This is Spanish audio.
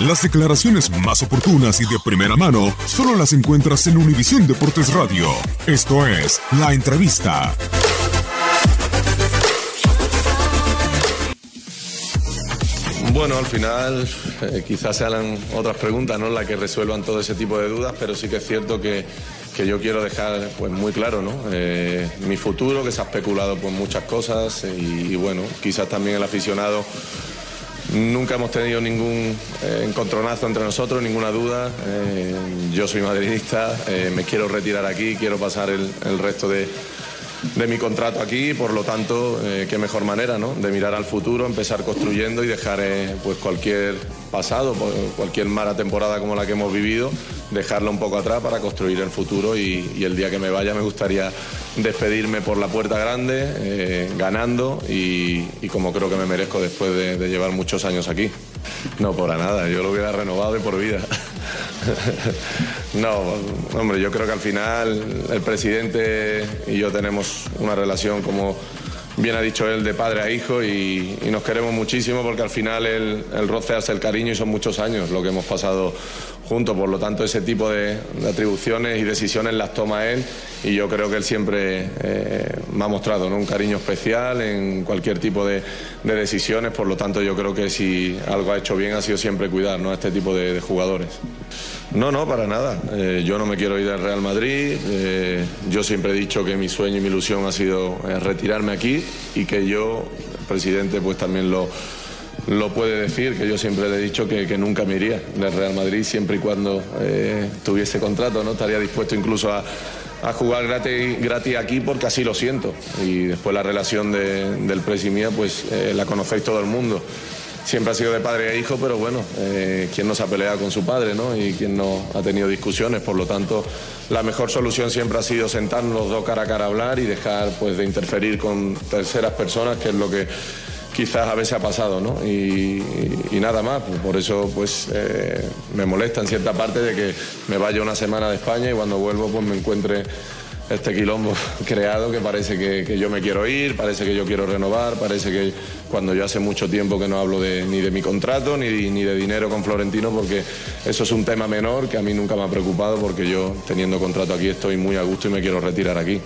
Las declaraciones más oportunas y de primera mano solo las encuentras en Univisión Deportes Radio. Esto es La Entrevista. Bueno, al final eh, quizás sean otras preguntas, ¿no? Las que resuelvan todo ese tipo de dudas, pero sí que es cierto que, que yo quiero dejar pues muy claro, ¿no? Eh, mi futuro, que se ha especulado por muchas cosas y, y bueno, quizás también el aficionado Nunca hemos tenido ningún eh, encontronazo entre nosotros, ninguna duda. Eh, yo soy madridista, eh, me quiero retirar aquí, quiero pasar el, el resto de, de mi contrato aquí, por lo tanto, eh, qué mejor manera ¿no? de mirar al futuro, empezar construyendo y dejar eh, pues cualquier pasado, pues, cualquier mala temporada como la que hemos vivido, dejarla un poco atrás para construir el futuro y, el día que me vaya me gustaría despedirme por la puerta grande, eh, ganando y, y, como creo que me merezco después de, de llevar muchos años aquí. No, por nada, yo lo hubiera renovado de por vida. no, hombre, yo creo que al final el presidente y yo tenemos una relación como bien ha dicho él, de padre a hijo y, nos queremos muchísimo porque al final el, el, roce hace el cariño y son muchos años lo que hemos pasado juntos. Por lo tanto, ese tipo de, atribuciones y decisiones las toma él y yo creo que él siempre eh, me ha mostrado un cariño especial en cualquier tipo de, de, decisiones. Por lo tanto, yo creo que si algo ha hecho bien ha sido siempre cuidar ¿no? a este tipo de jugadores. No, no, para nada. Eh, yo no me quiero ir al Real Madrid. Eh, yo siempre he dicho que mi sueño y mi ilusión ha sido eh, retirarme aquí y que yo, presidente, pues también lo, lo puede decir, que yo siempre le he dicho que, nunca me iría del Real Madrid siempre y cuando tuviese contrato, ¿no? Estaría dispuesto incluso a, jugar gratis, aquí porque así lo siento. Y después la relación de, del presi y mía, pues la conocéis todo el mundo siempre ha sido de padre e hijo, pero bueno, eh, ¿quién no se ha peleado con su padre, no? Y quién no ha tenido discusiones, por lo tanto, la mejor solución siempre ha sido sentarnos los dos cara a cara a hablar y dejar pues de interferir con terceras personas, que es lo que quizás a veces ha pasado, ¿no? Y nada más, por eso pues eh, me molesta en cierta parte de que me vaya una semana de España y cuando vuelvo pues me encuentre este quilombo creado que parece que, yo me quiero ir, parece que yo quiero renovar, parece que cuando yo hace mucho tiempo que no hablo ni de mi contrato ni, ni de dinero con Florentino porque eso es un tema menor que a mí nunca me ha preocupado porque yo teniendo contrato aquí estoy muy a gusto y me quiero retirar aquí.